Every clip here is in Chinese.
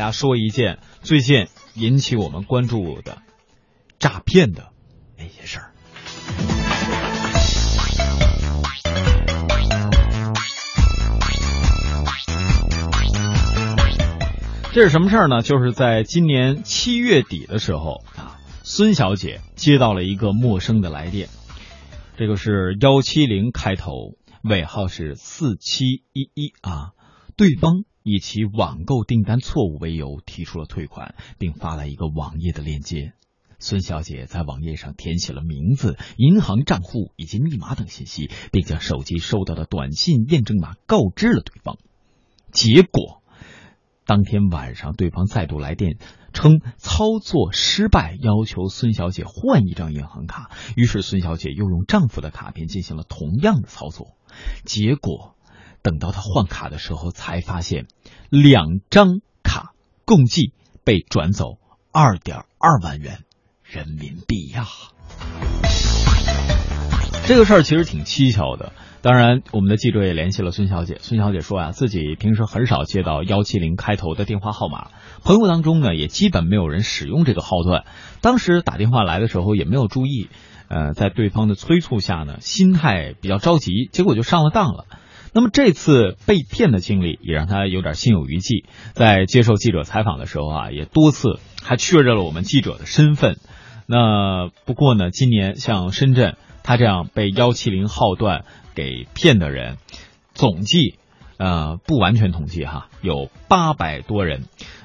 大家说一件最近引起我们关注的诈骗的那些事儿。这是什么事儿呢？就是在今年七月底的时候啊，孙小姐接到了一个陌生的来电，这个是幺七零开头，尾号是四七一一啊，对方以其网购订单错误为由提出了退款，并发来一个网页的链接。孙小姐在网页上填写了名字、银行账户以及密码等信息，并将手机收到的短信验证码告知了对方。结果。当天晚上，对方再度来电，称操作失败，要求孙小姐换一张银行卡。于是，孙小姐又用丈夫的卡片进行了同样的操作。结果，等到他换卡的时候，才发现两张卡共计被转走二点二万元人民币呀！这个事儿其实挺蹊跷的。当然，我们的记者也联系了孙小姐。孙小姐说啊，自己平时很少接到幺七零开头的电话号码，朋友当中呢也基本没有人使用这个号段。当时打电话来的时候也没有注意，呃，在对方的催促下呢，心态比较着急，结果就上了当了。那么这次被骗的经历也让他有点心有余悸。在接受记者采访的时候啊，也多次还确认了我们记者的身份。那不过呢，今年像深圳，他这样被幺七零号段。给骗的人，总计，呃，不完全统计哈，有八百多人，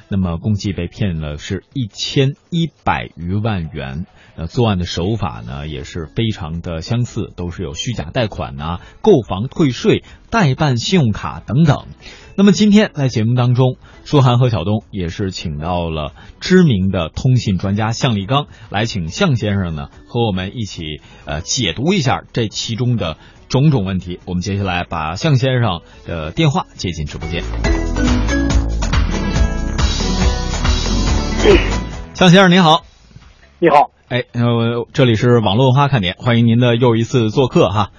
那么共计被骗了是一千一百余万元。那，作案的手法呢也是非常的相似，都是有虚假贷款呐、购房退税、代办信用卡等等。那么今天在节目当中，舒涵和小东也是请到了知名的通信专家向立刚，来请向先生呢和我们一起呃解读一下这其中的种种问题。我们接下来把向先生的电话接进直播间。向先生您好，你好。哎，呃，这里是网络文化看点，欢迎您的又一次做客哈。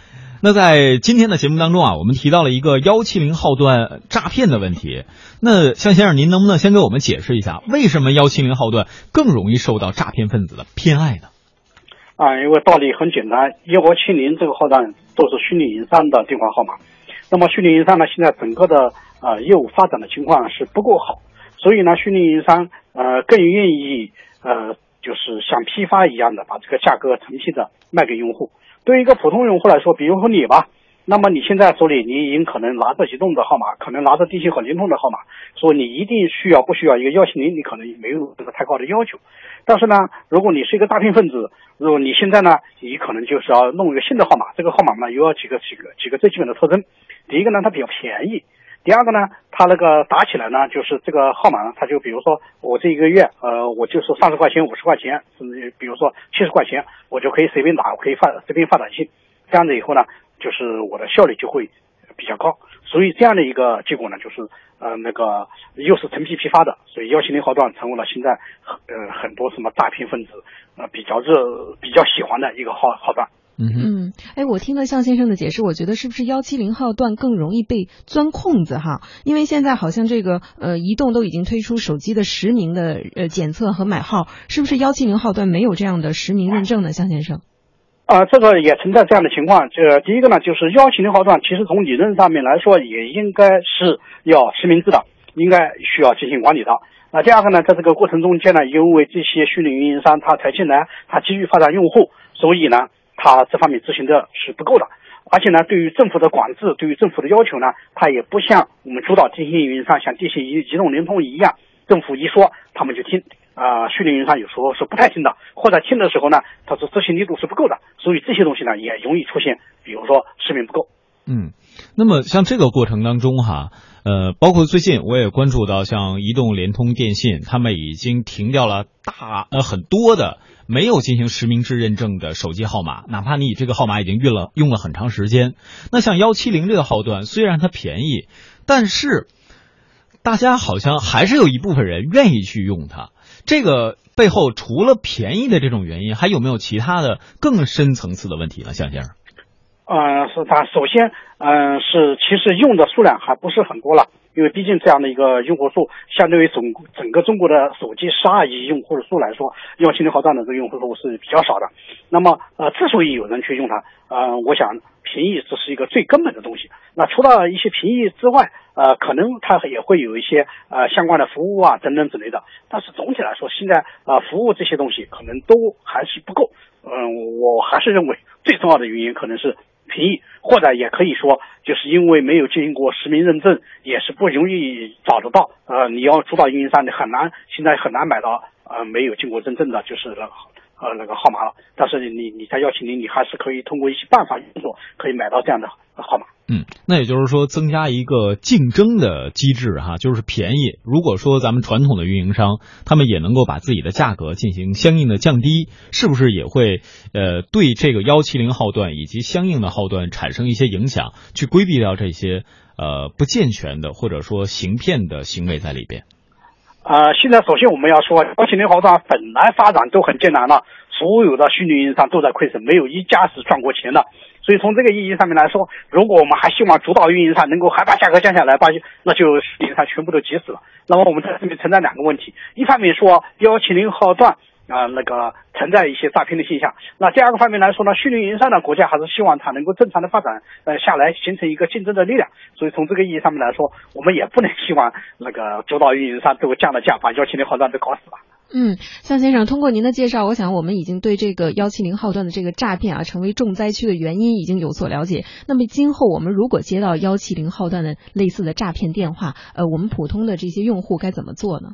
那在今天的节目当中啊，我们提到了一个幺七零号段诈骗的问题。那向先生，您能不能先给我们解释一下，为什么幺七零号段更容易受到诈骗分子的偏爱呢？啊，因为道理很简单，幺七零这个号段都是虚拟营商的电话号码。那么虚拟营商呢，现在整个的呃业务发展的情况是不够好，所以呢，虚拟运营商呃更愿意呃。就是像批发一样的把这个价格成批的卖给用户。对于一个普通用户来说，比如说你吧，那么你现在手里你已经可能拿着移动的号码，可能拿着电信和联通的号码，说你一定需要不需要一个幺七零，你可能没有这个太高的要求。但是呢，如果你是一个诈骗分子，如果你现在呢，你可能就是要弄一个新的号码，这个号码呢又要几个几个几个最基本的特征。第一个呢，它比较便宜。第二个呢，他那个打起来呢，就是这个号码呢，他就比如说我这一个月，呃，我就是三十块钱、五十块钱，甚至比如说七十块钱，我就可以随便打，我可以发随便发短信，这样子以后呢，就是我的效率就会比较高。所以这样的一个结果呢，就是呃那个又是成批批发的，所以幺七零号段成为了现在呃很多什么诈骗分子呃比较热、比较喜欢的一个号号段。嗯嗯，哎，我听了向先生的解释，我觉得是不是幺七零号段更容易被钻空子哈？因为现在好像这个呃，移动都已经推出手机的实名的呃检测和买号，是不是幺七零号段没有这样的实名认证呢？向先生？啊，这个也存在这样的情况。这第一个呢，就是幺七零号段，其实从理论上面来说，也应该是要实名制的，应该需要进行管理的。那第二个呢，在这个过程中间呢，因为这些虚拟运营商他才进来，他急于发展用户，所以呢。他这方面执行的是不够的，而且呢，对于政府的管制，对于政府的要求呢，它也不像我们主导电信运营商，像电信、移移动、联通一样，政府一说他们就听。啊，虚拟运营商有时候是不太听的，或者听的时候呢，它说执行力度是不够的，所以这些东西呢也容易出现，比如说视频不够。嗯，那么像这个过程当中哈，呃，包括最近我也关注到，像移动、联通、电信，他们已经停掉了大呃很多的。没有进行实名制认证的手机号码，哪怕你这个号码已经用了用了很长时间，那像幺七零这个号段，虽然它便宜，但是大家好像还是有一部分人愿意去用它。这个背后除了便宜的这种原因，还有没有其他的更深层次的问题呢？向先生？呃，是它首先，嗯，是其实用的数量还不是很多了。因为毕竟这样的一个用户数，相对于总整个中国的手机十二亿用户数来说，用七零号段的这个用户数是比较少的。那么呃，之所以有人去用它，呃，我想便宜这是一个最根本的东西。那除了一些便宜之外，呃，可能它也会有一些呃相关的服务啊等等之类的。但是总体来说，现在呃服务这些东西可能都还是不够。嗯，我还是认为最重要的原因可能是协议，或者也可以说，就是因为没有进行过实名认证，也是不容易找得到。呃，你要主导运营商，你很难，现在很难买到呃没有经过认证的，就是那个呃那个号码了。但是你你在邀请你，你还是可以通过一些办法运作，可以买到这样的号码。嗯，那也就是说增加一个竞争的机制哈，就是便宜。如果说咱们传统的运营商，他们也能够把自己的价格进行相应的降低，是不是也会呃对这个幺七零号段以及相应的号段产生一些影响，去规避掉这些呃不健全的或者说行骗的行为在里边？呃，现在首先我们要说，幺七零号段本来发展都很艰难了，所有的虚拟运营商都在亏损，没有一家是赚过钱的。所以从这个意义上面来说，如果我们还希望主导运营商能够还把价格降下来，把那就运营商全部都急死了。那么我们在这里存在两个问题：一方面说幺七零号段啊那个存在一些诈骗的现象；那第二个方面来说呢，虚拟运营商呢，国家还是希望它能够正常的发展呃下来，形成一个竞争的力量。所以从这个意义上面来说，我们也不能希望那个主导运营商都降了价，把幺七零号段都搞死了。嗯，向先生，通过您的介绍，我想我们已经对这个幺七零号段的这个诈骗啊，成为重灾区的原因已经有所了解。那么今后我们如果接到幺七零号段的类似的诈骗电话，呃，我们普通的这些用户该怎么做呢？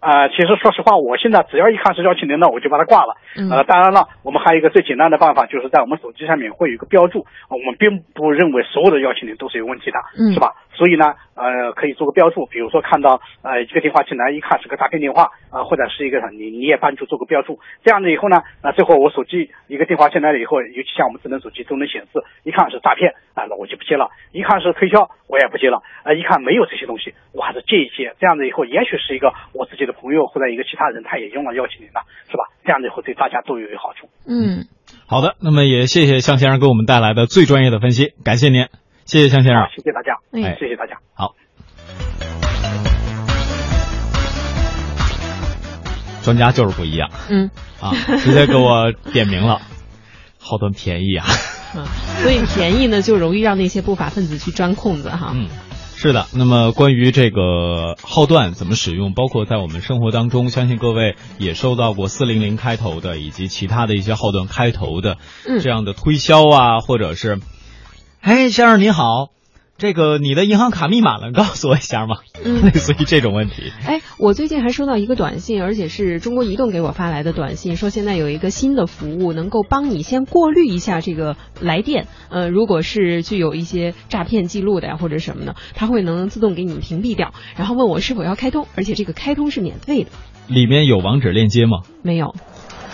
啊，其实说实话，我现在只要一看是幺七零的，我就把它挂了。呃，当然了，我们还有一个最简单的办法，就是在我们手机上面会有一个标注，我们并不认为所有的幺七零都是有问题的，是吧？所以呢，呃，可以做个标注，比如说看到呃一个电话进来，一看是个诈骗电话啊，或者是一个你你也帮助做个标注，这样子以后呢，啊，最后我手机一个电话进来了以后，尤其像我们智能手机都能显示，一看是诈骗啊，那我就不接了；一看是推销，我也不接了；啊，一看没有这些东西，我还是接一接。这样子以后，也许是一个我自己的朋友或者一个其他人，他也用了幺七零了，是吧？这样子以后对大家都有好处。嗯，好的，那么也谢谢向先生给我们带来的最专业的分析，感谢您，谢谢向先生，谢谢大家，哎，谢谢大家，好。专家就是不一样，嗯，啊，直接给我点名了，号段便宜啊，所以便宜呢就容易让那些不法分子去钻空子哈。嗯，是的。那么关于这个号段怎么使用，包括在我们生活当中，相信各位也收到过四零零开头的以及其他的一些号段开头的这样的推销啊，或者是，哎，先生您好。这个你的银行卡密码能告诉我一下吗？嗯，类似于这种问题。哎，我最近还收到一个短信，而且是中国移动给我发来的短信，说现在有一个新的服务，能够帮你先过滤一下这个来电。呃，如果是具有一些诈骗记录的呀，或者什么的，它会能自动给你屏蔽掉，然后问我是否要开通，而且这个开通是免费的。里面有网址链接吗？没有。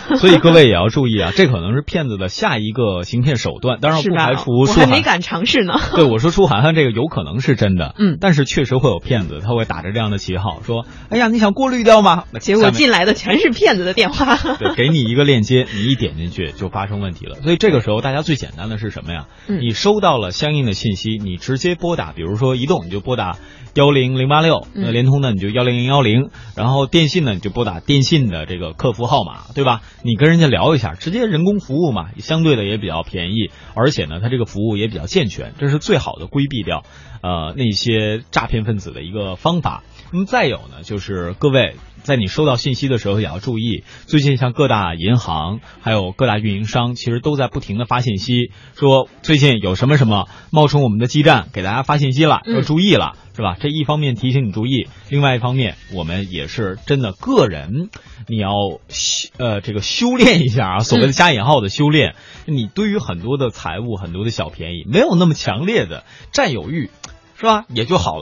所以各位也要注意啊，这可能是骗子的下一个行骗手段。当然不排除我还没敢尝试呢。对，我说舒涵涵这个有可能是真的，嗯，但是确实会有骗子，他会打着这样的旗号说：“哎呀，你想过滤掉吗？”结果进来的全是骗子的电话。对，给你一个链接，你一点进去就发生问题了。所以这个时候大家最简单的是什么呀？你收到了相应的信息，你直接拨打，比如说移动你就拨打幺零零八六，那联通呢你就幺零零幺零，然后电信呢你就拨打电信的这个客服号码，对吧？你跟人家聊。一下，直接人工服务嘛，相对的也比较便宜，而且呢，它这个服务也比较健全，这是最好的规避掉呃那些诈骗分子的一个方法。那么再有呢，就是各位在你收到信息的时候也要注意，最近像各大银行还有各大运营商，其实都在不停的发信息，说最近有什么什么冒充我们的基站给大家发信息了，要注意了，是吧？这一方面提醒你注意，另外一方面我们也是真的个人，你要修呃这个修炼一下啊，所谓的加引号的修炼，你对于很多的财务很多的小便宜没有那么强烈的占有欲，是吧？也就好了。